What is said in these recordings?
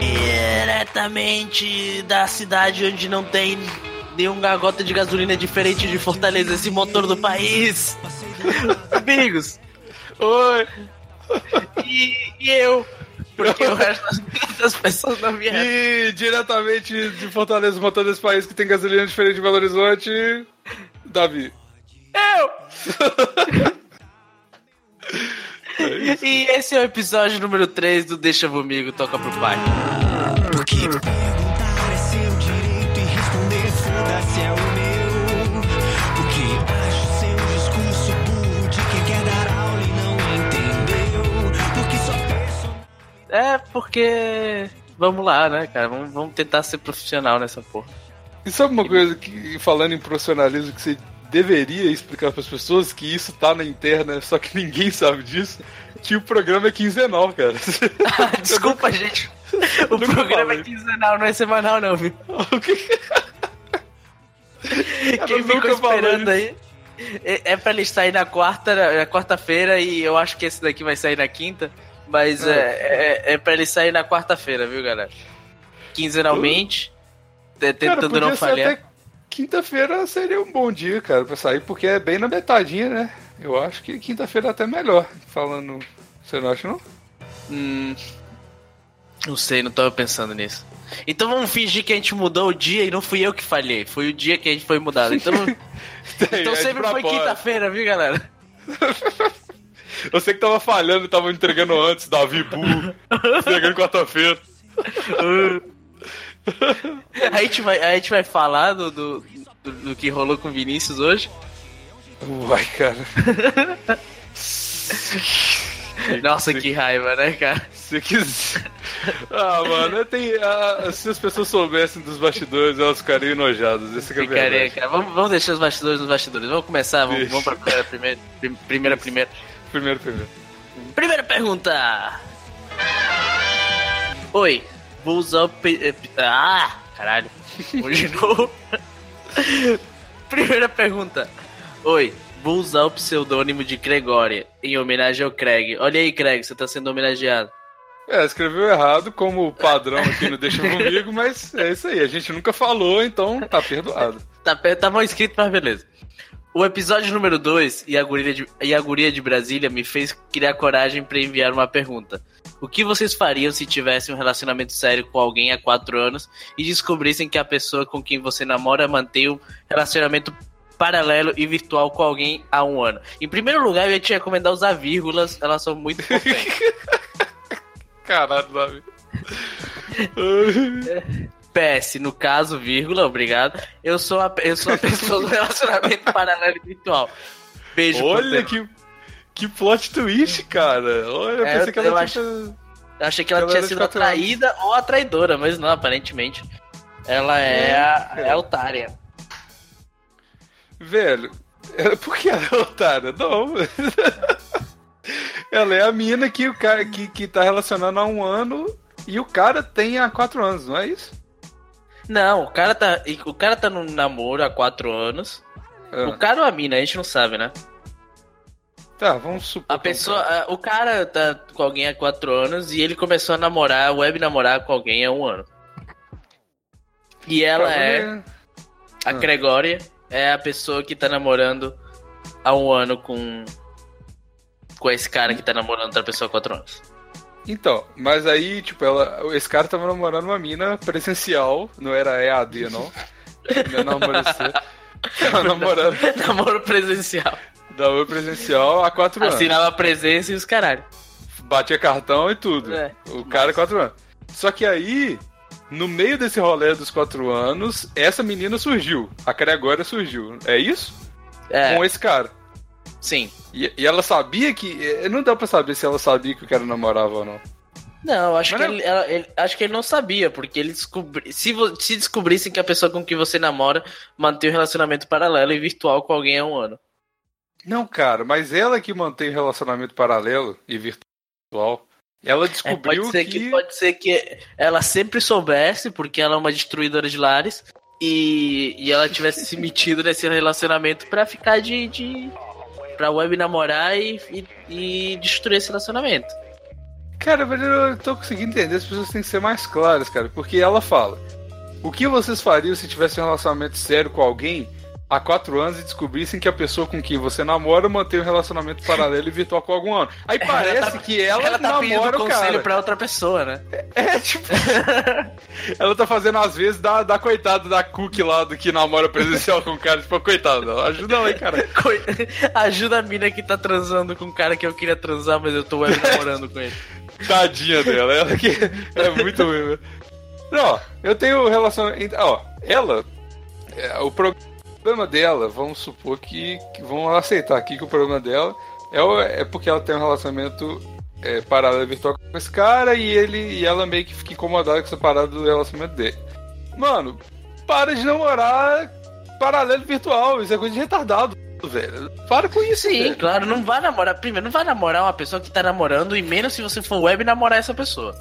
Diretamente da cidade onde não tem nenhuma gota de gasolina diferente de Fortaleza, esse motor do país. Amigos. Oi. E, e eu. Porque o resto das pessoas não vieram. E diretamente de Fortaleza, motor desse país que tem gasolina diferente de Belo Horizonte, Davi. Eu! e esse é o episódio número 3 do Deixa Comigo, Toca pro Pai. Porque perguntar é seu direito e responder foda-se é o meu. O que acho seu discurso burro de quem quer dar aula e não entendeu. Porque só penso. É porque. Vamos lá, né, cara? Vamos, vamos tentar ser profissional nessa porra. E sabe uma coisa que, falando em profissionalismo, que você deveria explicar para as pessoas que isso tá na interna, só que ninguém sabe disso? Que o programa é quinzenal, cara. Desculpa, gente. O Nunca programa falei. é quinzenal, não é semanal, não, viu? Quem ficou esperando aí. É, é pra ele sair na quarta, na quarta-feira e eu acho que esse daqui vai sair na quinta. Mas é, é, é pra ele sair na quarta-feira, viu, galera? Quinzenalmente. é, Cara, Tentando não falhar. Quinta-feira seria um bom dia, cara, pra sair, porque é bem na metadinha, né? Eu acho que quinta-feira é até melhor, falando... Você não acha, não? Hum, não sei, não tava pensando nisso. Então vamos fingir que a gente mudou o dia e não fui eu que falhei. Foi o dia que a gente foi mudado. Então, então é sempre foi quinta-feira, viu, galera? Eu sei que tava falhando, tava entregando antes, Davi burro, entregando quarta-feira. A gente vai, a gente vai falar do, do, do- do que rolou com o Vinícius hoje. Vai, cara. Nossa, que raiva, né, cara? Se quiser. Ah, mano, tem, ah, se as pessoas soubessem dos bastidores, elas ficariam enojadas. Esse que é Ficaria, cara. Vamos, vamos deixar os bastidores nos bastidores. Vamos começar, vamos, vamos pra primeira, primeira, prim- primeira, primeira. Primeiro, primeiro. Primeira pergunta. Oi, vou usar o. Ah, caralho. De novo. Primeira pergunta. Oi, vou usar o pseudônimo de Gregória em homenagem ao Craig. Olha aí, Craig, você tá sendo homenageado. É, escreveu errado, como padrão aqui no Deixa Comigo, mas é isso aí. A gente nunca falou, então tá perdoado. Tá, tá mal escrito, mas beleza. O episódio número 2 e, a guria de- e a guria de Brasília me fez criar coragem pra enviar uma pergunta. O que vocês fariam se tivessem um relacionamento sério com alguém há 4 anos e descobrissem que a pessoa com quem você namora mantém um relacionamento paralelo e virtual com alguém há um ano? Em primeiro lugar, eu ia te recomendar usar vírgulas, elas são muito importantes. Caralho, Davi. PS, no caso, vírgula, obrigado. Eu sou a, eu sou a pessoa do relacionamento paralelo e virtual. Beijo. Olha que, que plot twist, cara. Olha, eu É, pensei que eu ela acho- tinha. Eu achei que ela Ela tinha sido atraída ou a traidora, mas não, aparentemente. Ela é, a, é a otária. Velho, por que ela é otária? Não. ela é a mina que o cara que, que tá relacionando há um ano e o cara tem há quatro anos, não é isso? Não, o cara tá. O cara tá num namoro há quatro anos. Ah, O cara ou a mina, a gente não sabe, né? Tá, vamos supor. A pessoa. a- o cara tá com alguém há quatro anos e ele começou a namorar, web namorar com alguém há um ano. E ela é. A Ah. Gregória é a pessoa que tá namorando há um ano com. Com esse cara que tá namorando outra pessoa há quatro anos. Então, mas aí, tipo, ela, esse cara tava namorando uma mina presencial, não era EAD, não. Não é namorecer. Tava namorando Namoro presencial. namoro presencial há quatro anos. Assinava presença e os caralho. Batia cartão e tudo. É. O cara, quatro anos. Só que aí, no meio desse rolê dos quatro anos, essa menina surgiu. A Gregória surgiu. É isso? É, Com esse cara. Sim. E, e ela sabia que. eh, Não dá pra saber se ela sabia que o cara namorava ou não. Não, acho Mas que, não- ele, ela- ele- acho que ele não sabia, porque ele descobri, se, vo- se descobrissem que a pessoa com quem você namora mantém um relacionamento paralelo e virtual com alguém há um ano. Não, cara, mas ela que mantém relacionamento paralelo e virtual. Ela É, descobriu pode, ser que. que... pode ser que ela sempre soubesse, porque ela é uma destruidora de lares, e, e ela tivesse se metido nesse relacionamento pra ficar de, de, pra web namorar e, e, e destruir esse relacionamento. Cara, mas eu tô conseguindo entender, as pessoas têm que ser mais claras, cara, porque ela fala: O que vocês fariam se tivesse um relacionamento sério com alguém há quatro anos e descobrissem que a pessoa com quem você namora mantém um relacionamento paralelo e virtual com algum ano? Aí parece Ela tá- que ela, Ela tá namora o conselho cara. pra outra pessoa, né? É, tipo. ela tá fazendo, às vezes, da, da coitada da Cookie lá do que namora presencial com o cara. Tipo, coitada, ajuda ela aí, cara. Coi- Ajuda a mina que tá transando com um cara que eu queria transar, mas eu tô web namorando com ele. Tadinha dela, ela que é muito velho. Não, eu tenho relacionamento. Ó, ela. é, o problema dela, vamos supor que, que. Vamos aceitar aqui que o problema dela é, o- é porque ela tem um relacionamento é, paralelo virtual com esse cara e ele e ela meio que fica incomodada com essa parada do relacionamento dele. Mano, para de namorar paralelo virtual, isso é coisa de retardado, velho. Para com isso, Sim, velho. claro, não vai namorar. Primeiro, não vai namorar uma pessoa que tá namorando, e menos se você for web namorar essa pessoa.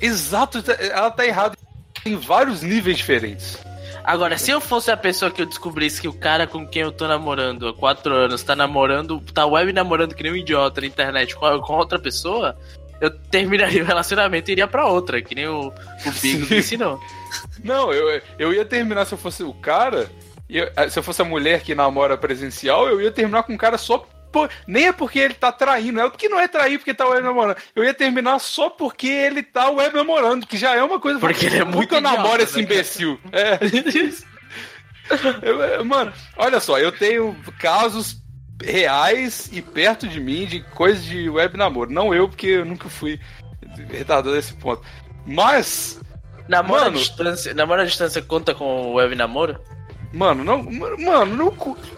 Exato, ela tá errada em vários níveis diferentes. Agora, se eu fosse a pessoa que eu descobrisse que o cara com quem eu tô namorando há quatro anos tá namorando, tá web namorando que nem um idiota na internet com, com outra pessoa, eu terminaria o relacionamento e iria pra outra, que nem o, o Bigos me ensinou. Não, eu, eu ia terminar se eu fosse o cara. eu- se eu fosse a mulher que namora presencial, eu ia terminar com um cara só. Por- nem é porque ele tá traindo, é porque não é trair porque tá web namorando. Eu ia terminar só porque ele tá web namorando, que já é uma coisa. Porque ele é muito Nunca eu namoro idiota, esse né, imbecil. É. Mano, olha só, eu tenho casos reais e perto de mim de coisas de web namoro. Não eu, porque eu nunca fui retardado nesse ponto. Mas Namoro, Mano. à distância, namoro à distância conta com web namoro? Mano, não. Mano, não.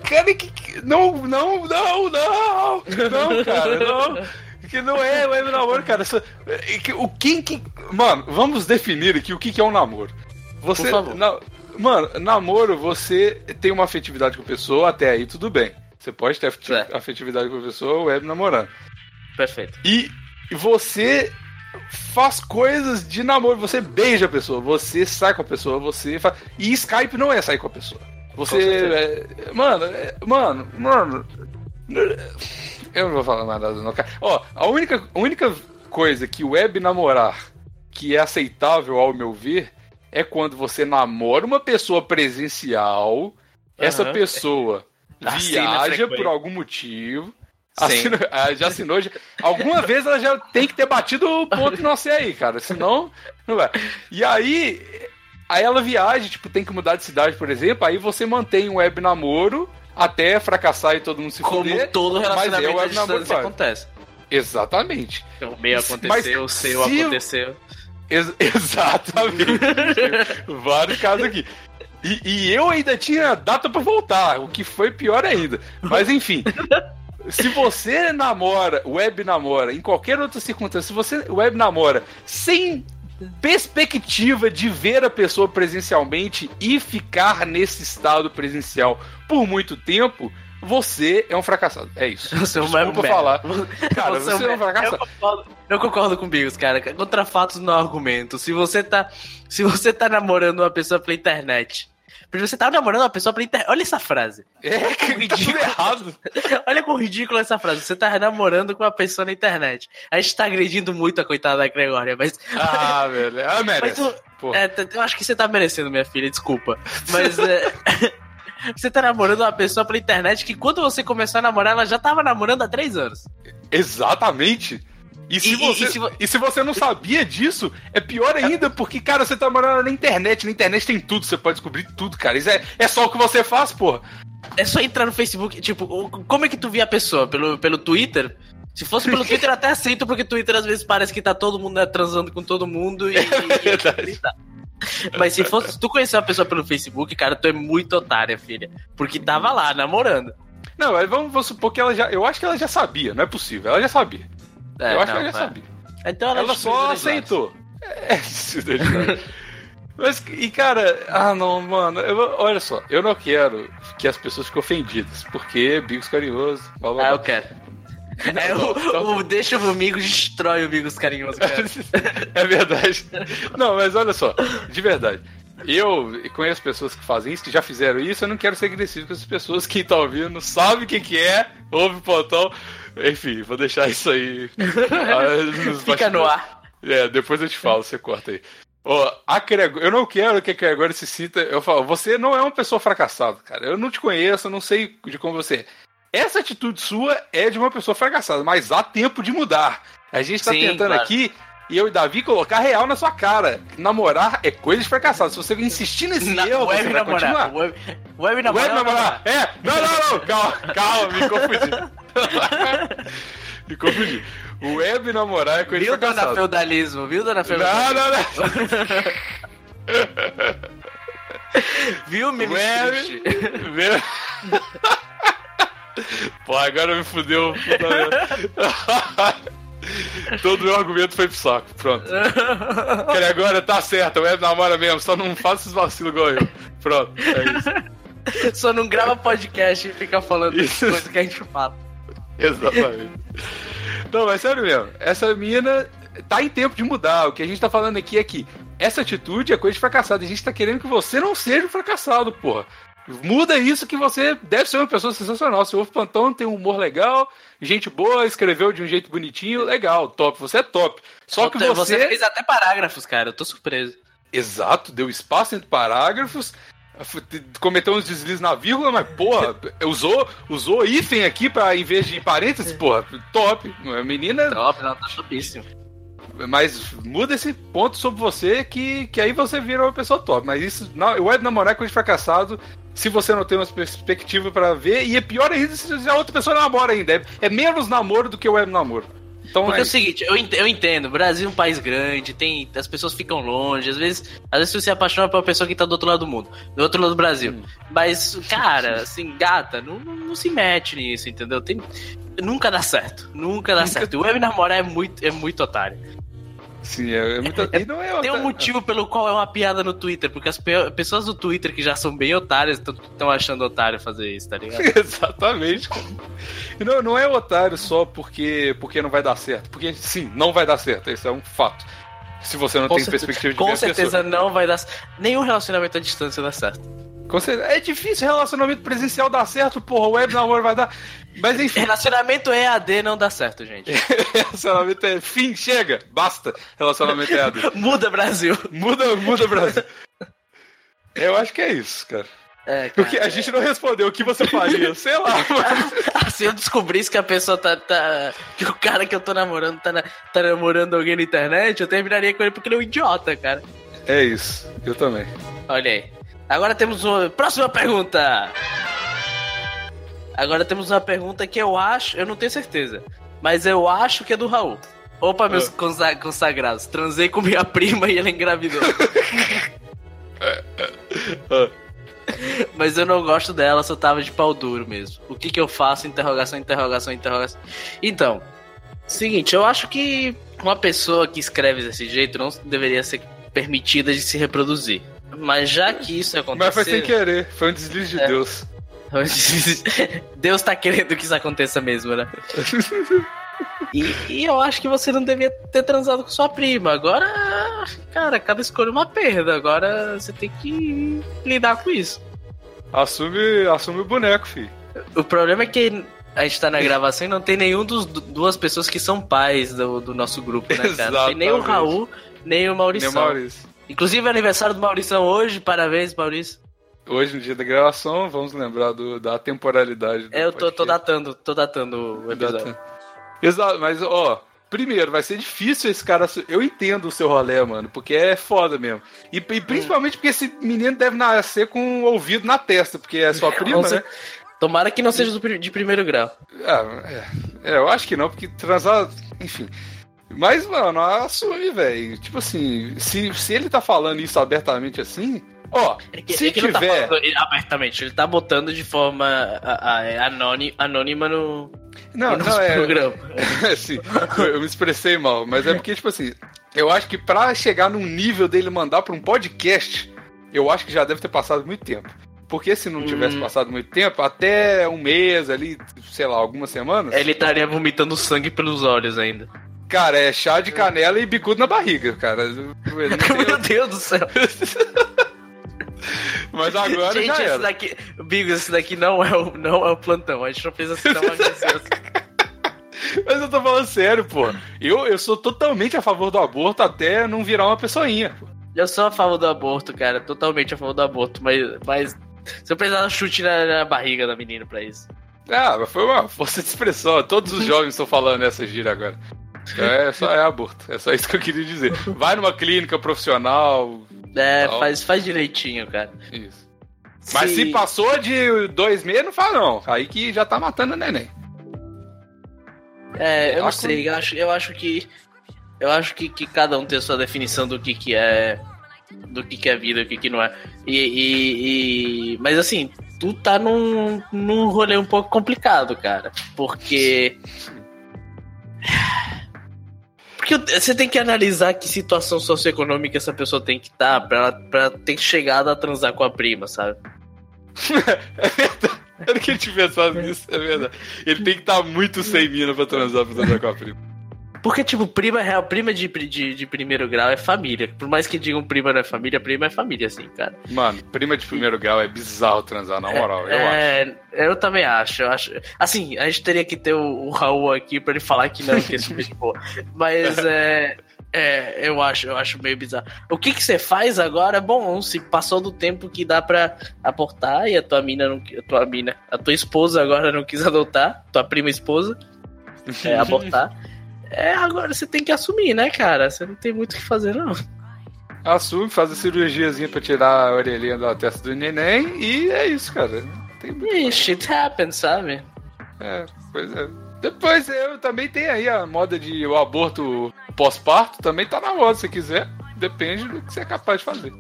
Cara, que. Não, não, não, não! Não, cara, não. Que não é web namoro, cara. O quem que. Mano, vamos definir aqui o que que é um namoro. Você. Por favor. na- mano, namoro, você tem uma afetividade com a pessoa, até aí tudo bem. Você pode ter afetividade com a pessoa, web namorando. Perfeito. E você faz coisas de namoro, você beija a pessoa, você sai com a pessoa, você faz... E Skype não é sair com a pessoa. Você. é- mano, é- mano, mano. Eu não vou falar mais nada, não, cara. Ó, a única, a única coisa que web namorar que é aceitável, ao meu ver, é quando você namora uma pessoa presencial, essa Aham. pessoa viaja por algum motivo. Sim. Assina, ah, já assinou. Já, alguma vez ela já tem que ter batido o ponto não sei aí, cara. Senão, não vai. E aí, aí ela viaja, tipo, tem que mudar de cidade, por exemplo. Aí você mantém um web namoro até fracassar e todo mundo se Como fuder. todo mas é relacionamento web namoro acontece. Exatamente. O meu Mas aconteceu, o seu se- aconteceu. Ex- exatamente. Vários casos aqui. E, e eu ainda tinha data pra voltar, o que foi pior ainda. Mas enfim. Se você namora, web namora, em qualquer outra circunstância, se você web namora sem perspectiva de ver a pessoa presencialmente e ficar nesse estado presencial por muito tempo, você é um fracassado. É isso. Você é um merda. falar. Cara, Você você é um fracassado. Eu concordo, eu concordo com o Bigos, cara. Contra fatos não argumento. Se você tá, se você tá namorando uma pessoa pela internet, porque você tá namorando uma pessoa pela internet. Olha essa frase. É, que tá tudo errado. Olha como ridícula essa frase. Você tá namorando com uma pessoa na internet. A gente tá agredindo muito a coitada da Gregória, mas. Ah, velho. Ah, mas merece. tu- Porra. é, eu acho que você tá merecendo, minha filha, desculpa. Mas. é, Você tá namorando uma pessoa pela internet que quando você começou a namorar, ela já tava namorando há três anos. Exatamente. E se, E- você, e se vo- e se você não sabia disso, é pior ainda, porque, cara, você tá morando na internet. Na internet tem tudo, você pode descobrir tudo, cara. Isso é, é só o que você faz, porra. É só entrar no Facebook, tipo, como é que tu via a pessoa? Pelo, pelo Twitter? Se fosse pelo Twitter, eu até aceito, porque Twitter às vezes parece que tá todo mundo né, transando com todo mundo e. verdade. e. Mas se fosse, se tu conhecer uma pessoa pelo Facebook, cara, tu é muito otária, filha. Porque tava lá, namorando. Não, mas vamos, vamos supor que ela já. Eu acho que ela já sabia, não é possível. Ela já sabia. É, eu acho não, que ela já é. sabia. Então ela, Ela só aceitou. É. Mas, e cara, ah não, mano, eu- olha só, eu não quero que as pessoas fiquem ofendidas, porque bicos carinhoso, blá blá Ah, blá. eu quero. É, Não, o, não. o deixa o amigo destrói o amigos carinhoso, cara. É verdade. Não, mas olha só, de verdade. Eu conheço pessoas que fazem isso, que já fizeram isso, eu não quero ser agressivo com essas pessoas que estão ouvindo, sabe o que, que é, ouve o plantão. Enfim, vou deixar isso aí. ah, Fica no ar. É, depois eu te falo, você corta aí. Ó, a Gregor- eu não quero que a Gregório se sinta. Eu falo, você não é uma pessoa fracassada, cara. Eu não te conheço, eu não sei de como você é. Essa atitude sua é de uma pessoa fracassada, mas há tempo de mudar. A gente tá Sim, tentando claro. aqui, e eu e Davi colocar real na sua cara. Namorar é coisa de fracassado. Se você insistir nesse Na, erro, você web vai namorar. continuar. Web, web namorar. Web namorar. É, não, não, não. Calma, calma, me confundi. me confundi. Web namorar é coisa Viu, de dona fracassado. feudalismo? Viu, dona feudalismo? Não, não, não. Viu, menino? Web. Web- Pô, agora me fudeu. Todo meu argumento foi pro saco. Pronto. Cara, agora tá certo, web namora mesmo, só não faça esses vacilos igual eu. Pronto, é isso. Só não grava podcast e fica falando Isso. coisa que a gente fala. Exatamente. Não, mas sério mesmo, essa mina tá em tempo de mudar. O que a gente tá falando aqui é que essa atitude é coisa de fracassado. A gente tá querendo que você não seja um fracassado, porra. Muda isso que você deve ser uma pessoa sensacional. Seu ovo plantão tem um humor legal, gente boa, escreveu de um jeito bonitinho, legal, top. Você é top. Só que você. fez até parágrafos, cara. Eu tô surpreso. Exato, deu espaço entre parágrafos, cometeu uns deslizes na vírgula, mas, porra, usou, usou hífen aqui pra, em vez de parênteses, porra, top. Menina, Top, não, tá topíssimo. Mas muda esse ponto sobre você que, que aí você vira uma pessoa top. Mas isso, não, web namorar é coisa de fracassado se você não tem uma perspectiva pra ver, e é pior ainda se a outra pessoa namora ainda. É, é menos namoro do que web namoro. Então Porque é é o seguinte, eu ent- eu entendo, o Brasil é um país grande, tem, as pessoas ficam longe, às vezes, às vezes você se apaixona por uma pessoa que tá do outro lado do mundo, do outro lado do Brasil. Hum. Mas, cara, assim, gata, não, não, não se mete nisso, entendeu? Tem, nunca dá certo, nunca dá certo. O web namorar é muito, é muito otário. Sim, é, é muito. E não é Tem um motivo pelo qual é uma piada no Twitter, porque as pe- pessoas do Twitter que já são bem otárias estão achando otário fazer isso, tá ligado? Exatamente. Não, não é otário só porque, porque não vai dar certo. Porque sim, não vai dar certo. Isso é um fato. Se você não Com tem certeza- perspectiva de Com certeza pessoa. não vai dar. Nenhum relacionamento à distância dá certo. É difícil relacionamento presencial dar certo, porra. Web namoro vai dar. Mas enfim, Relacionamento EAD não dá certo, gente. relacionamento é fim, chega, basta. Relacionamento é AD. Muda, Brasil. Muda, muda, Brasil. Eu acho que é isso, cara. É, cara. Porque a gente não respondeu o que você faria, sei lá, mas... Se eu descobrisse que a pessoa tá, tá- Que o cara que eu tô namorando tá, na- tá namorando alguém na internet, eu terminaria com ele porque ele é um idiota, cara. É isso, eu também. Olha aí. Agora temos uma. Próxima pergunta! Agora temos uma pergunta que eu acho. Eu não tenho certeza. Mas eu acho que é do Raul. Opa, meus Ah. consa- consagrados. Transei com minha prima e ela engravidou. Ah. Mas eu não gosto dela, só tava de pau duro mesmo. O que que eu faço? Interrogação, interrogação, interrogação. Então, seguinte, eu acho que uma pessoa que escreve desse jeito não deveria ser permitida de se reproduzir. Mas já que isso aconteceu... Mas foi sem querer, foi um deslize de É. Deus. Deus tá querendo que isso aconteça mesmo, né? E, e eu acho que você não devia ter transado com sua prima. Agora, cara, cada escolha é uma perda. Agora você tem que lidar com isso. Assume, assume o boneco, filho. O problema é que a gente tá na gravação e não tem nenhum dos du- duas pessoas que são pais do, do nosso grupo, né, cara? Tem nem o. Raul, nem o Maurício. Nem o Maurício. Inclusive é aniversário do Maurício hoje. Parabéns, Maurício. Hoje, no dia da gravação, vamos lembrar do, da temporalidade. É, eu tô, tô datando, tô datando o episódio. Exato, mas ó, primeiro, vai ser difícil esse cara. Eu entendo o seu rolê, mano, porque é foda mesmo. E, e principalmente porque esse menino deve nascer com o ouvido na testa, porque é sua prima, né? Tomara que não seja de primeiro grau. Ah, é, é, eu acho que não, porque transar. Enfim. Mas, mano, assume, velho. Tipo assim, se, se ele tá falando isso abertamente assim. Ó, É que- se é ele não tiver. tá abertamente, ele tá botando de forma anoni- anônima no, Não, no não, é. programa. Sim, eu eu me expressei mal, mas é porque, tipo assim, eu acho que pra chegar num nível dele mandar pra um podcast, eu acho que já deve ter passado muito tempo. Porque se não tivesse Hum. passado muito tempo, até um mês ali, sei lá, algumas semanas, Ele estaria vomitando sangue pelos olhos ainda. Cara, é chá de canela e bicudo na barriga, cara. Meu Deus do céu. Mas agora Gente, já esse era. daqui. Bigos, esse daqui não é, o, não é o plantão. A gente não fez assim tão agressivo. Mas eu tô falando sério, pô. Eu, eu sou totalmente a favor do aborto até não virar uma pessoinha. pô. Eu sou a favor do aborto, cara. Totalmente a favor do aborto. Mas, mas se eu precisar um chute na, na barriga da menina pra isso. Ah, mas foi uma força de expressão. Todos os jovens estão falando essa gira agora. É só é aborto. É só isso que eu queria dizer. Vai numa clínica profissional. É, faz, faz direitinho, cara. Isso. Mas se passou de dois meses, não fala não. Aí que já tá matando o neném. É, eu não Acho- sei, eu acho, eu acho que. Eu acho que, que cada um tem a sua definição do que, que é. Do que, que é vida, o que, que não é. E, e- e- Mas assim, tu tá num, num rolê um pouco complicado, cara. Porque. Porque você tem que analisar que situação socioeconômica essa pessoa tem que estar tá pra, pra ter chegado a transar com a prima, sabe? É verdade. Eu não tinha pensado nisso, é verdade. Ele tem que estar muito sem mina pra transar pra transar com a prima. Porque, tipo, prima é real, prima de, de, de primeiro grau é família. Por mais que digam prima não é família, prima é família, assim, cara. Mano, prima de primeiro grau é bizarro transar, na moral, eu acho. é, eu também acho, eu acho. Assim, a gente teria que ter o, o Raul aqui pra ele falar que não, que esse bicho boa. Mas é. É, eu acho, eu acho meio bizarro. O que que você faz agora? Bom, se passou do tempo que dá pra aportar e a tua mina não, a tua mina, a tua esposa agora não quis adotar, tua prima esposa, é, abortar. É, agora você tem que assumir, né, cara? Você não tem muito o que fazer, não. Assume, faz a cirurgiazinha pra tirar a orelhinha da testa do neném e é isso, cara. Tem muito. Shit happens, sabe? É, pois é. Depois eu também tenho aí a moda de o aborto pós-parto, também tá na moda se quiser. Depende do que você é capaz de fazer.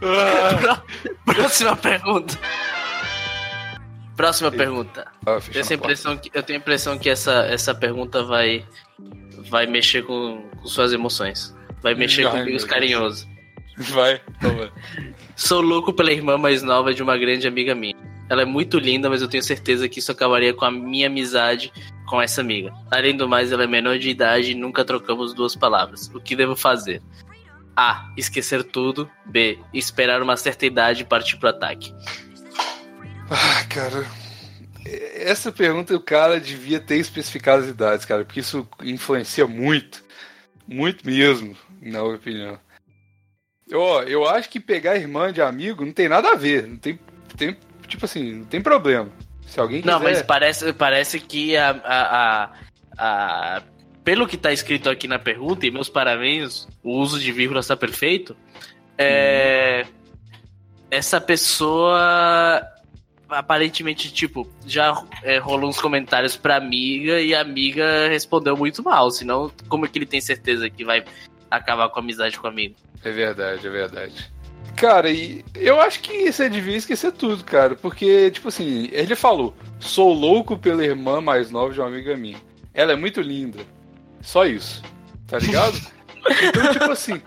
Ah, Próxima pergunta. Próxima pergunta. ah, Eu tenho, impressão que, eu tenho a impressão que essa, essa pergunta vai, vai mexer com, com suas emoções. Vai mexer Ai, com carinhosos. porta. Vai, vai. Sou louco pela irmã mais nova de uma grande amiga minha. Ela é muito linda, mas eu tenho certeza que isso acabaria com a minha amizade com essa amiga. Além do mais, ela é menor de idade e nunca trocamos duas palavras. O que devo fazer? A. Esquecer tudo. B. Esperar uma certa idade e partir pro ataque. Ah, cara. Essa pergunta o cara devia ter especificado as idades, cara, porque isso influencia muito. Muito mesmo, na minha opinião. Ó, eu acho que pegar irmã de amigo não tem nada a ver. Não tem, tem tipo assim, não tem problema. Se alguém quiser... Não, mas parece, parece que a, a, a, a- Pelo que tá escrito aqui na pergunta, e meus parabéns, o uso de vírgula está perfeito. É, Essa pessoa. Aparentemente, tipo, já é, rolou uns comentários pra amiga e a amiga respondeu muito mal. Senão, como é que ele tem certeza que vai acabar com a amizade com o amigo? É verdade, é verdade. Cara, e eu acho que você devia esquecer tudo, cara. Porque, tipo assim, ele falou: sou louco pela irmã mais nova de uma amiga minha. Ela é muito linda. Só isso. Tá ligado? então, tipo assim.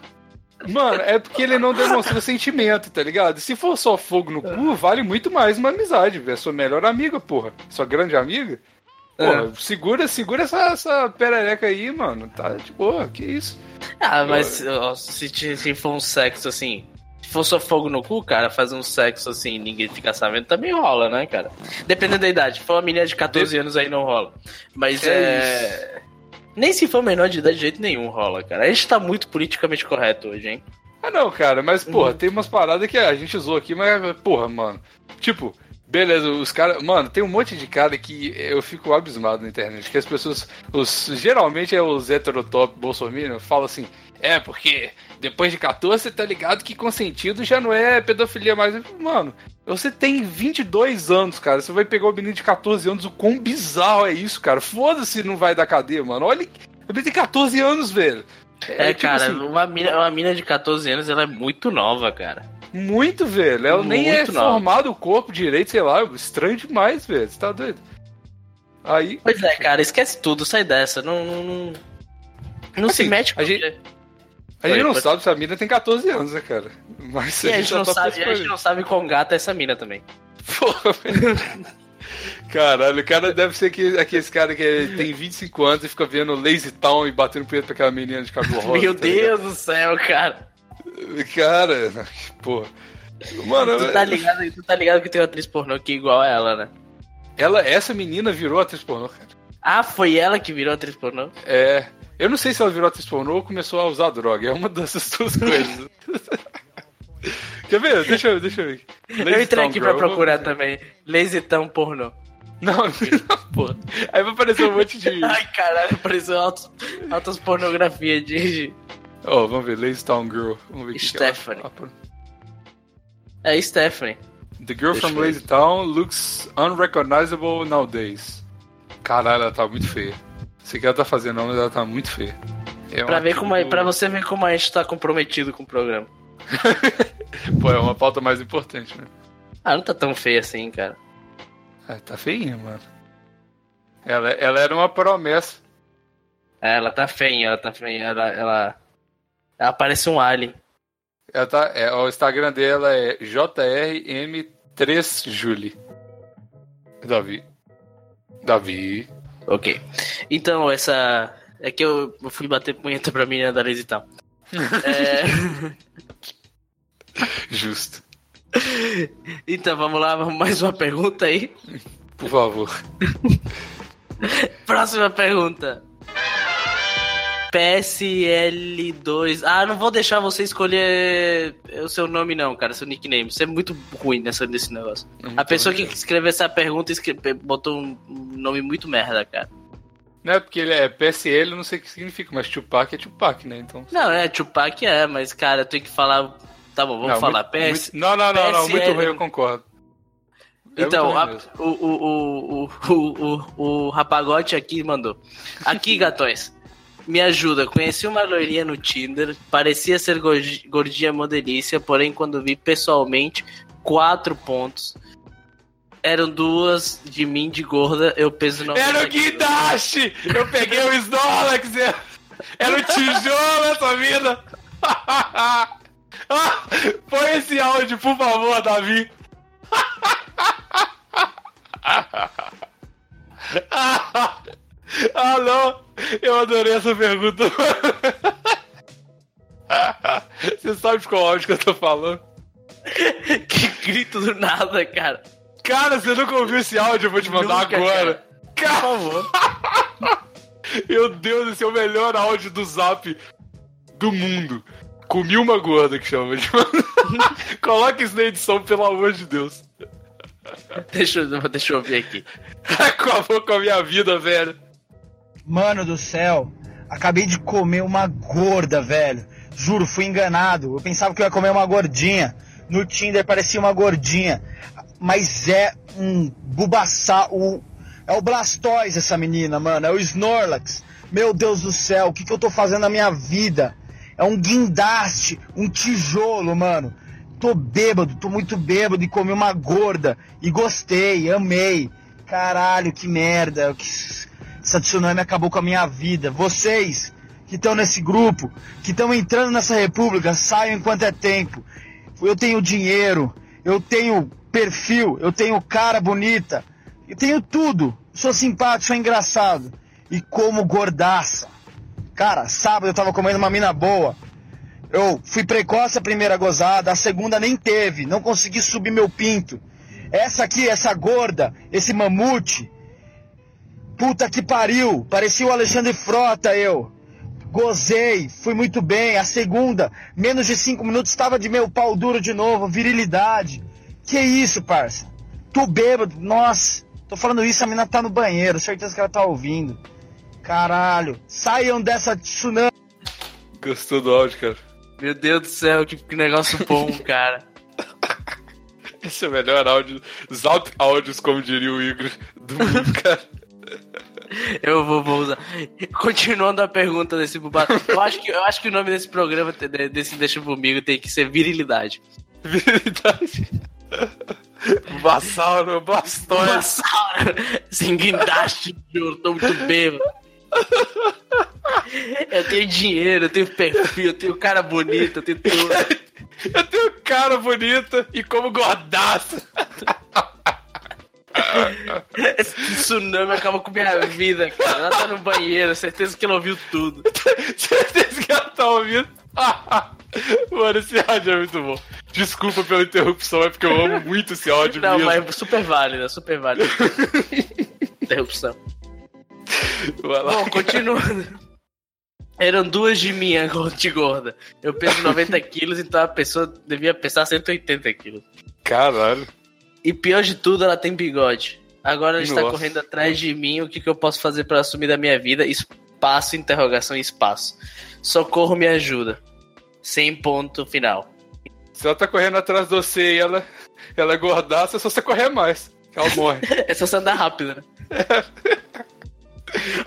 Mano, é porque ele não demonstrou sentimento, tá ligado? Se for só fogo no cu, vale muito mais uma amizade, velho. É sua melhor amiga, porra. Sua grande amiga. Porra, segura, segura essa, essa perereca aí, mano. Tá de boa, que isso. Ah, mas ó, se, se for um sexo assim. Se for só fogo no cu, cara, fazer um sexo assim, ninguém fica sabendo, também rola, né, cara? Dependendo da idade. Se for uma menina de 14 anos aí não rola. Mas É é. Nem se for menor de idade de jeito nenhum rola, cara. A gente tá muito politicamente correto hoje, hein? Ah, não, cara, mas, porra, tem umas paradas que a gente usou aqui, mas, porra, mano. Tipo, beleza, os caras. Mano, tem um monte de cara que eu fico abismado na internet. Que as pessoas. Os, geralmente é os heterotop bolsominion, falam assim. É, porque depois de 14 você tá ligado que consentido já não é pedofilia mais. Mano, você tem 22 anos, cara. Você vai pegar o menino de 14 anos. O quão bizarro é isso, cara? Foda-se, não vai dar cadeia, mano. Olha. O menino tem 14 anos, velho. É, tipo cara, assim, uma, mina, uma mina de 14 anos, ela é muito nova, cara. Muito, velho. Ela nem é nova. formado o corpo direito, sei lá. Estranho demais, velho. Você tá doido? Aí. Pois é, cara, esquece tudo, sai dessa. Não. Não, não, não se Assim, mete com a gente- A gente Oi, não pode- sabe se a mina tem 14 anos, né, cara? Mas E a gente, já não tá sabe, a gente não sabe qual gata é essa mina também. Porra. Caralho, o cara deve ser aquele, aqueles cara que tem 25 anos e fica vendo Lazy Town e batendo punheta pra aquela menina de cabelo rosa. Meu tá Deus do céu, cara. Cara, porra. Mano, Tu tá, ligado, tu tá ligado que tem uma atriz pornô que é igual a ela, né? ela, essa menina virou atriz pornô, cara. Ah, foi ela que virou atriz pornô? É. Eu não sei se ela virou atriz pornô ou começou a usar droga. É uma dessas duas coisas. Quer ver? Deixa eu, deixa eu ver. eu Lazy entrei Town aqui Girl. pra procurar também. Lazy Town pornô. Não, não, porra. Aí vai aparecer um monte de. Ai, caralho, apareceu altas pornografias de... Ó, vamos ver. Lazy Town Girl. Vamos ver o que que Stephanie. ela- É Stephanie. The girl Deixa from. Lazy Town looks unrecognizable nowadays. Caralho, ela tá muito feia. Sei que ela tá fazendo, não, mas ela tá muito feia. É Pra, ver como, é- tipo- pra você ver como a gente tá comprometido com o programa. Pô, é uma pauta mais importante, né? Ah, não tá tão feia assim, cara. Ah, tá feinha, mano. Ela, ela era uma promessa. É, ela tá feia, ela tá feia. Ela, ela, ela parece um alien. Ela tá, é, o Instagram dela é JRM3Julie. Davi. Davi. Ok. Então, essa. É que eu, fui bater punheta pra menina da Lazy Town. É, Justo. então, vamos lá, mais uma pergunta aí. Por favor. Próxima pergunta. PSL2. Ah, não vou deixar você escolher o seu nome, não, cara, seu nickname. Você é muito ruim nessa, nesse negócio. Muito A pessoa que escreveu essa pergunta escre- botou um nome muito merda, cara. Não é porque ele é PSL, eu não sei o que significa, mas Tupac é Tupac, né? Então. Não, é, Tupac é, mas, cara, eu tenho que falar. Tá bom, vamos Não, falar. muito- PS... muito- não, não, não, não, muito ruim, eu concordo. É Então, a- o, o, o, o, o, o, o Rapagote aqui mandou. Aqui, gatões. Me ajuda, conheci uma loirinha no Tinder, parecia ser gordi- gordinha modelícia, porém quando vi pessoalmente, quatro pontos. Eram duas de mim de gorda, eu peso 90 Era o guindaste! Eu peguei o Snorlax! Era era o tijolo essa vida! Põe esse áudio, por favor, Davi! Ah, não! Eu adorei essa pergunta. Você sabe de qual áudio que eu tô falando? Que grito do nada, cara. Cara, você nunca ouviu esse áudio? Eu vou te mandar Nunca, agora. Por favor. Meu Deus, esse é o melhor áudio do Zap do mundo. Comi uma gorda que chama. Coloca isso na edição, pelo amor de Deus. Deixa, eu- deixa eu ver aqui. Acabou com a minha vida, velho. Mano do céu, acabei de comer uma gorda, velho. Juro, fui enganado. Eu pensava que eu ia comer uma gordinha. No Tinder parecia uma gordinha. Mas é um bubaçá, o é o Blastoise essa menina, mano. É o Snorlax. Meu Deus do céu, o que, que eu tô fazendo na minha vida? É um guindaste, um tijolo, mano. Tô bêbado, tô muito bêbado e comi uma gorda. E gostei, amei. Caralho, que merda. Que... Essa tsunami acabou com a minha vida. Vocês que estão nesse grupo, que estão entrando nessa república, saiam enquanto é tempo. Eu tenho dinheiro, eu tenho perfil, eu tenho cara bonita, eu tenho tudo. Sou simpático, sou engraçado. E como gordaça. Cara, sábado eu tava comendo uma mina boa. Eu fui precoce a primeira gozada, a segunda nem teve, não consegui subir meu pinto. Essa aqui, essa gorda, esse mamute. Puta que pariu, parecia o Alexandre Frota eu. Gozei, fui muito bem. A segunda, menos de cinco minutos, estava de meu pau duro de novo, virilidade. Que isso, parça? Tô bêbado, nossa. Tô falando isso, a mina tá no banheiro, certeza que ela tá ouvindo. Caralho, saiam dessa tsunami. Gostou do áudio, cara? Meu Deus do céu, que, que negócio bom, cara. Esse é o melhor áudio. Zap áudios, como diria o Igor, do mundo, cara. Eu vou, vou usar. Continuando a pergunta desse bubá. Eu acho que, eu acho que o nome desse programa, desse Deixa Comigo, tem que ser Virilidade. Verdade. Bassauro, Blastoise. Dinossauro! Sem guindaste, juro, tô muito bêbado. Eu tenho dinheiro, eu tenho perfil, eu tenho cara bonito, eu tenho tudo. Eu tenho cara bonita e como gordaça. Esse tsunami acaba com minha vida, cara. Ela tá no banheiro, certeza que ela ouviu tudo. Certeza que ela tá ouvindo. Mano, esse áudio é muito bom. Desculpa pela interrupção, é porque eu amo muito esse áudio Não, mesmo. mas super válida, super válida. Interrupção. Vai lá. Bom, continuando. Eram duas de mim, a de gorda. Eu peso 90 quilos, então a pessoa devia pesar 180 quilos. Caralho. E pior de tudo, ela tem bigode. Agora ela está Nossa. correndo atrás de mim. O que, que eu posso fazer para assumir da minha vida? Espaço, interrogação, espaço. Socorro, me ajuda. Sem ponto final. Se ela tá correndo atrás de você e ela, ela é gordaça, é só você correr mais. Ela morre. É só você andar rápido, né?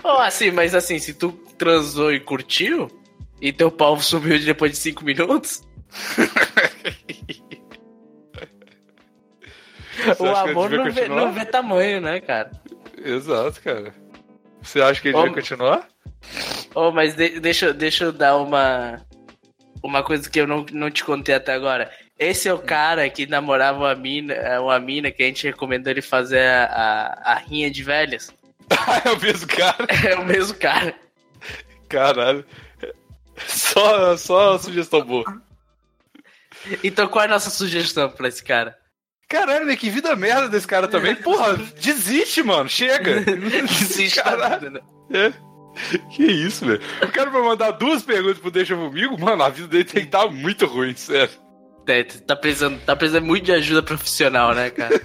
oh, assim, mas assim, se tu transou e curtiu, e teu pau subiu depois de 5 minutos, Você o amor não vê, não vê tamanho, né, cara? Exato, cara. Você acha que ele devia continuar? Oh, mas de- deixa, deixa eu dar uma. Uma coisa que eu não, não te contei até agora. Esse é o cara que namorava uma mina, uma mina que a gente recomendou ele fazer a, a, a rinha de velhas. Ah, é o mesmo cara. É o mesmo cara. Caralho. Só, só sugestão boa. Então qual é a nossa sugestão pra esse cara? Caralho, né, que vida merda desse cara também. Porra, desiste, mano. Chega. Desiste Caralho. vida, né? É. Que isso, velho. O cara vai mandar duas perguntas pro Deixa Comigo, mano, a vida dele tem que estar muito ruim, sério. É, tá precisando, tá precisando muito de ajuda profissional, né, cara?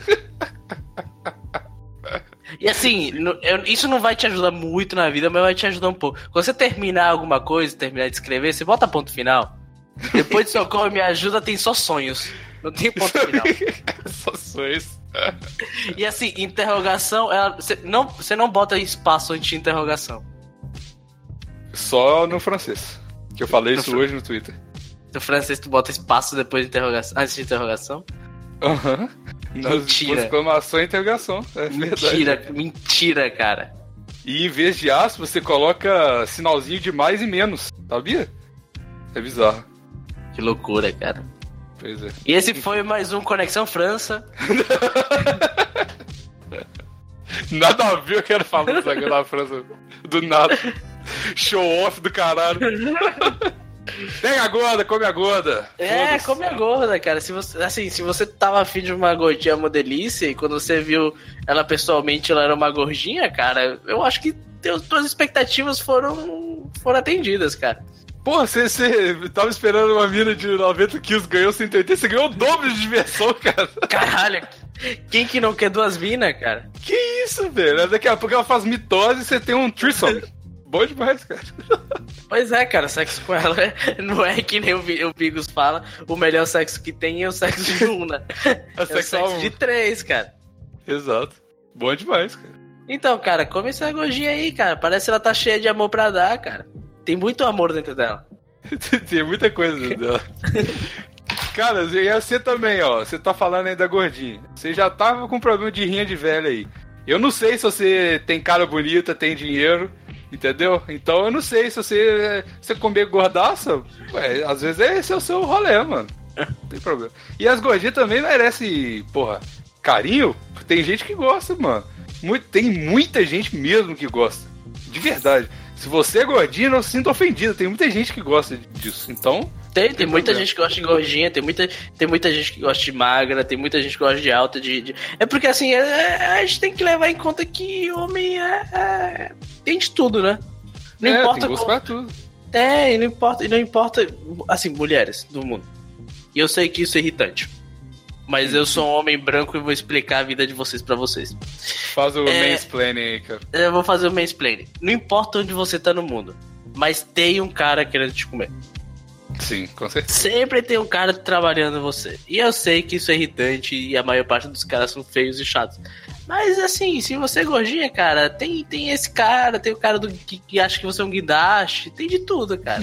E assim, isso não vai te ajudar muito na vida, mas vai te ajudar um pouco. Quando você terminar alguma coisa, terminar de escrever, você bota ponto final. Depois de socorro me ajuda, tem só sonhos. Não tem ponto final. Só sonhos. E assim, interrogação, você não, não bota espaço antes de interrogação. Só no francês. Que eu falei No isso fran- hoje no Twitter. No francês, tu bota espaço depois de interrogação, antes de interrogação. Aham. Nas Mentira. exclamação e interrogação. É verdade. Mentira, mentira, cara. E em vez de aspas, você coloca sinalzinho de mais e menos. Sabia? É bizarro. Que loucura, cara. Pois é. E esse foi mais um Conexão França. Nada a ver, eu quero falar do zagueiro da França. Do nada. Show off do caralho. Pega a gorda, come a gorda. É, come a gorda, cara. Se você, assim, se você tava afim de uma gordinha uma delícia e quando você viu ela pessoalmente, ela era uma gordinha, cara, eu acho que teus, tuas expectativas foram, foram atendidas, cara. Porra, você, você tava esperando uma mina de 90 quilos, ganhou 180, você ganhou o dobro de diversão, cara. Caralho, quem que não quer duas minas, cara? Que isso, velho? Daqui a pouco ela faz mitose e você tem um threesome. Bom demais, cara. Pois é, cara, sexo com ela é- não é que nem o, Bigos fala, o melhor sexo que tem é o sexo de um, né? É o sexo de três, cara. Exato. Bom demais, cara. Então, cara, come essa gordinha aí, cara. Parece que ela tá cheia de amor pra dar, cara. Tem muito amor dentro dela. Tem muita coisa dentro dela. Cara, e você também, ó. Você tá falando aí da gordinha. Você já tava com problema de rinha de velha aí. Eu não sei se você tem cara bonita, tem dinheiro, entendeu? Então eu não sei se você, você comer gordaça, ué, às vezes esse é o seu rolê, mano. Não tem problema. E as gordinhas também merecem, porra, carinho. Tem gente que gosta, mano. Muito, tem muita gente mesmo que gosta. De verdade. Se você é gordinho, não se sinta ofendido. Tem muita gente que gosta disso. Então, Tem, tem muita problema. gente que gosta de gordinha, tem muita, tem muita gente que gosta de magra, tem muita gente que gosta de alta, de. de- É porque assim, é- é- a gente tem que levar em conta que homem é. é- tem de tudo, né? Não é, importa tem gosto qual- pra tudo. É, e não importa, e não importa. Assim, mulheres do mundo. E eu sei que isso é irritante. Mas eu sou um homem branco e vou explicar a vida de vocês pra vocês. Faz o É. mansplaining aí, cara. Eu vou fazer o mansplaining. Não importa onde você tá no mundo, mas tem um cara querendo te comer. Sim, com certeza. Sempre tem um cara trabalhando em você. E eu sei que isso é irritante e a maior parte dos caras são feios e chatos. Mas assim, se você é gordinha, cara, tem, tem esse cara, tem o cara do, que, que acha que você é um guindaste, tem de tudo, cara.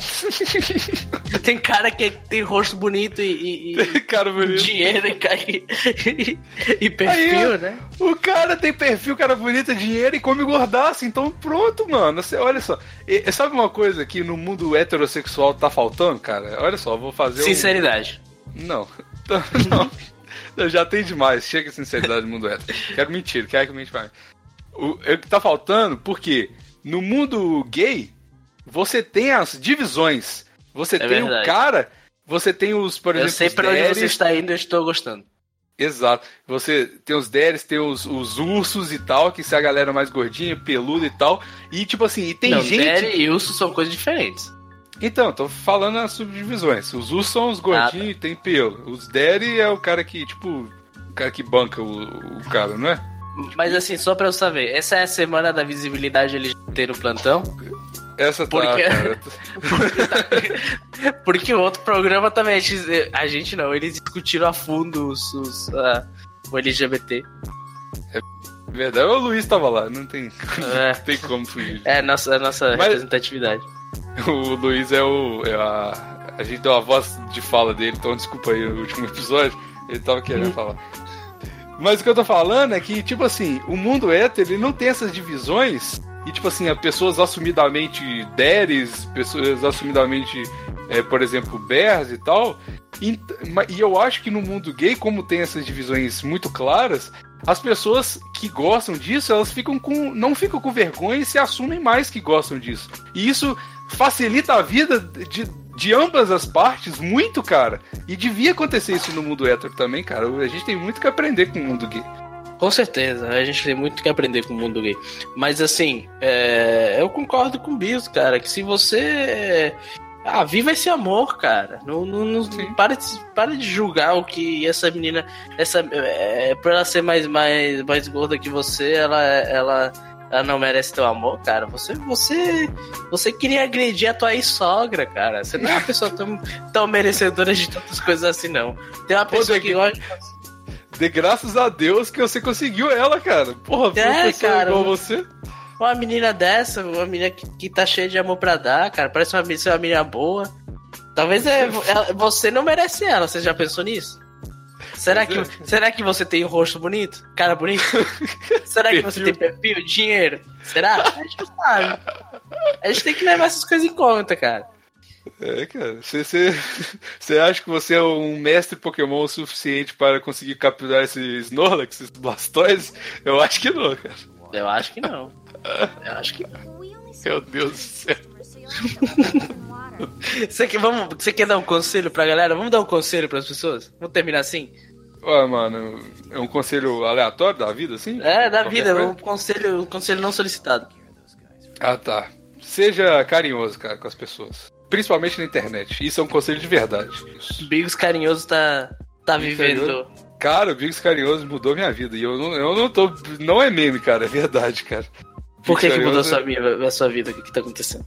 tem cara que tem rosto bonito e, e- cara bonito. dinheiro e, e, e perfil, Aí, né? O cara tem perfil, cara bonito, dinheiro e come gordaço. Então pronto, mano. Você, olha só. E- sabe uma coisa que no mundo heterossexual tá faltando, cara? Olha só, vou fazer um... Sinceridade. Não. Não. Eu já tem demais. Chega de sinceridade no mundo hétero. Quero mentir, quero que mente mais. O, é o que tá faltando, porque no mundo gay, você tem as divisões. Você É tem verdade. o cara, você tem os, por Eu exemplo, sei os pra onde você está indo, eu estou gostando. Exato. Você tem os deres, tem os, os ursos e tal, que se a galera mais gordinha, peluda e tal. E tipo assim, e tem não, gente. Daddy e Urso são coisas diferentes. Então, tô falando as subdivisões. Os ursos são os gordinhos e tem pelo. Os Daddy é o cara que, tipo, o cara que banca o, o cara, não é? Mas assim, só pra eu saber, essa é a semana da visibilidade LGBT no plantão? Essa tá, Porque-. Porque o outro programa também, a gente, não, eles discutiram a fundo os, os, ah, o LGBT. Verdade, o Luiz tava lá, não tem, É. não tem como fugir. É a nossa, a nossa Mas- representatividade. O Luiz é o. É a, a gente deu a voz de fala dele, então desculpa aí no último episódio. Ele tava querendo falar. Mas o que eu tô falando é que, tipo assim, o mundo hétero, ele não tem essas divisões. E, tipo assim, a pessoas assumidamente deres, pessoas assumidamente, é, por exemplo, bears e tal. E, e eu acho que no mundo gay, como tem essas divisões muito claras, as pessoas que gostam disso, elas ficam com. não ficam com vergonha e se assumem mais que gostam disso. E isso facilita a vida de, de ambas as partes muito, cara. E devia acontecer isso no mundo hétero também, cara. A gente tem muito que aprender com o mundo gay. Com certeza, a gente tem muito que aprender com o mundo gay. Mas assim, é, eu concordo com o Bis, cara, que se você. Ah, viva esse amor, cara. Não, não, não- para, de, para de julgar o que essa menina. Essa, é, por ela ser mais, mais, mais gorda que você, ela, ela, ela não merece teu amor, cara. Você, você, você queria agredir a tua ex-sogra, cara. Você não é uma pessoa tão, tão merecedora de tantas coisas assim, não. Tem uma pessoa que gosta. De graças a Deus que você conseguiu ela, cara. Porra, É, cara, igual você. Uma menina dessa, uma menina que, que tá cheia de amor pra dar, cara. Parece uma, ser uma menina boa. Talvez é, ela- você não merece ela, você já pensou nisso? Será que, será que você tem um rosto bonito? Cara bonito? Será que você tem perfil? Dinheiro? Será? A gente não sabe. A gente tem que levar essas coisas em conta, cara. É, cara. Você acha que você é um mestre Pokémon o suficiente para conseguir capturar esses Snorlax, esses Blastoise? Eu acho que não, cara. Eu acho que não. Eu acho que não. Meu Deus do céu. Você quer, vamos, você quer dar um conselho pra galera? Vamos dar um conselho pras pessoas? Vamos terminar assim? Ué, mano, é um conselho aleatório da vida, assim? É, da Qualquer vida, coisa? um conselho, um conselho não solicitado. Ah, tá. Seja carinhoso, cara, com as pessoas. Principalmente na internet. Isso é um conselho de verdade. Isso. Bigos Carinhoso tá, tá vivendo. Cara, o Bigos Carinhoso mudou minha vida. E eu não, eu não tô. Não é meme, cara, é verdade, cara. Por que, que mudou a Carinhoso- sua, vida, a sua vida? O que, que tá acontecendo?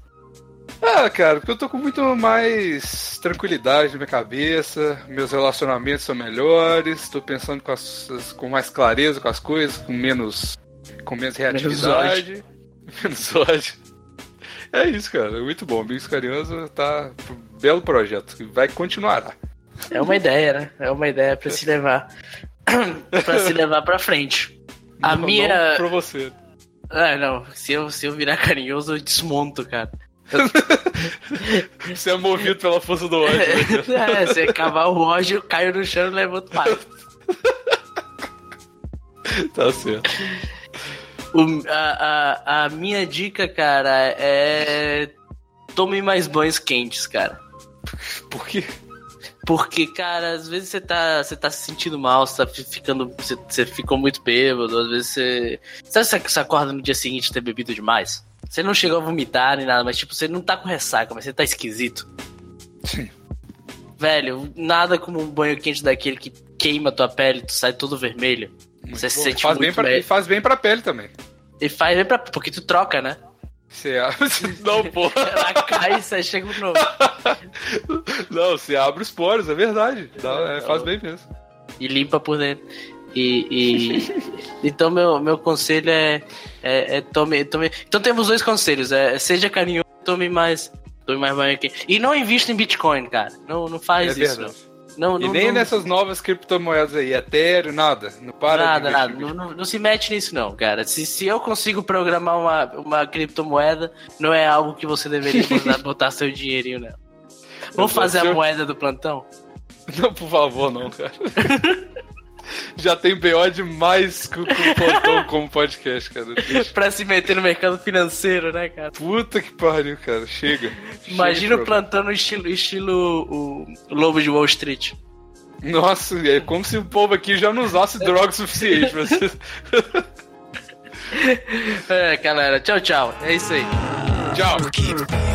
Ah, cara, porque eu tô com muito mais tranquilidade na minha cabeça, meus relacionamentos são melhores, tô pensando com, as- com mais clareza com as coisas, com menos. com menos reatividade. Menos ódio. É isso, cara, é muito bom. Bigos Carinhoso tá. um Belo projeto, vai continuará. É uma ideia, né? É uma ideia pra se levar. pra se levar pra frente. A Não- minha. Não pra você. Ah, não. Se eu, se eu virar carinhoso, eu desmonto, cara. Você é movido pela força do ódio. né, é, se acabar o ódio, eu caio no chão e levanto mais. tá certo. O- a, a, a minha dica, cara, é. Tome mais banhos quentes, cara. Por quê? Porque, cara, às vezes você tá, você tá se sentindo mal, você tá fi- ficando. Você, você ficou muito bêbado, às vezes você. Sabe se você acorda no dia seguinte ter bebido demais? Você não chegou a vomitar nem nada, mas tipo, você não tá com ressaca, mas você tá esquisito. Sim. Velho, nada como um banho quente daquele que queima tua pele, tu sai todo vermelho. Você se Bom, sente faz, muito bem pra, e faz bem pra pele também. E faz bem pra. Porque tu troca, né? Você abre. Não, porra. Ela cai e você chega de novo. Não, você abre os poros, é verdade. Dá- é, faz bem mesmo. e limpa por dentro. E, e- então meu, meu conselho é, é, é tome, tome. Então temos dois conselhos: é, seja carinhoso, tome mais, tome mais banho aqui. E não invista em Bitcoin, cara. Não, não É faz isso. verdade. Não, E não, nem não, nessas novas criptomoedas aí, Ethereum, nada. Não para nada, nada. Não, não- não se mete nisso, não, cara. Se, se eu consigo programar uma, uma criptomoeda, não é algo que você deveria botar, botar seu dinheirinho nela. Vamos fazer a moeda do plantão? Não, por favor, não, cara. já tem BO demais com, com o plantão como podcast, cara. Pra se meter no mercado financeiro, né, cara? Puta que pariu, cara. Chega. Imagina Chega, o plantão no estilo, estilo o Lobo de Wall Street. Nossa, é como se o povo aqui já não usasse droga o suficiente. Mas... É, galera, tchau, tchau. É isso aí. Tchau.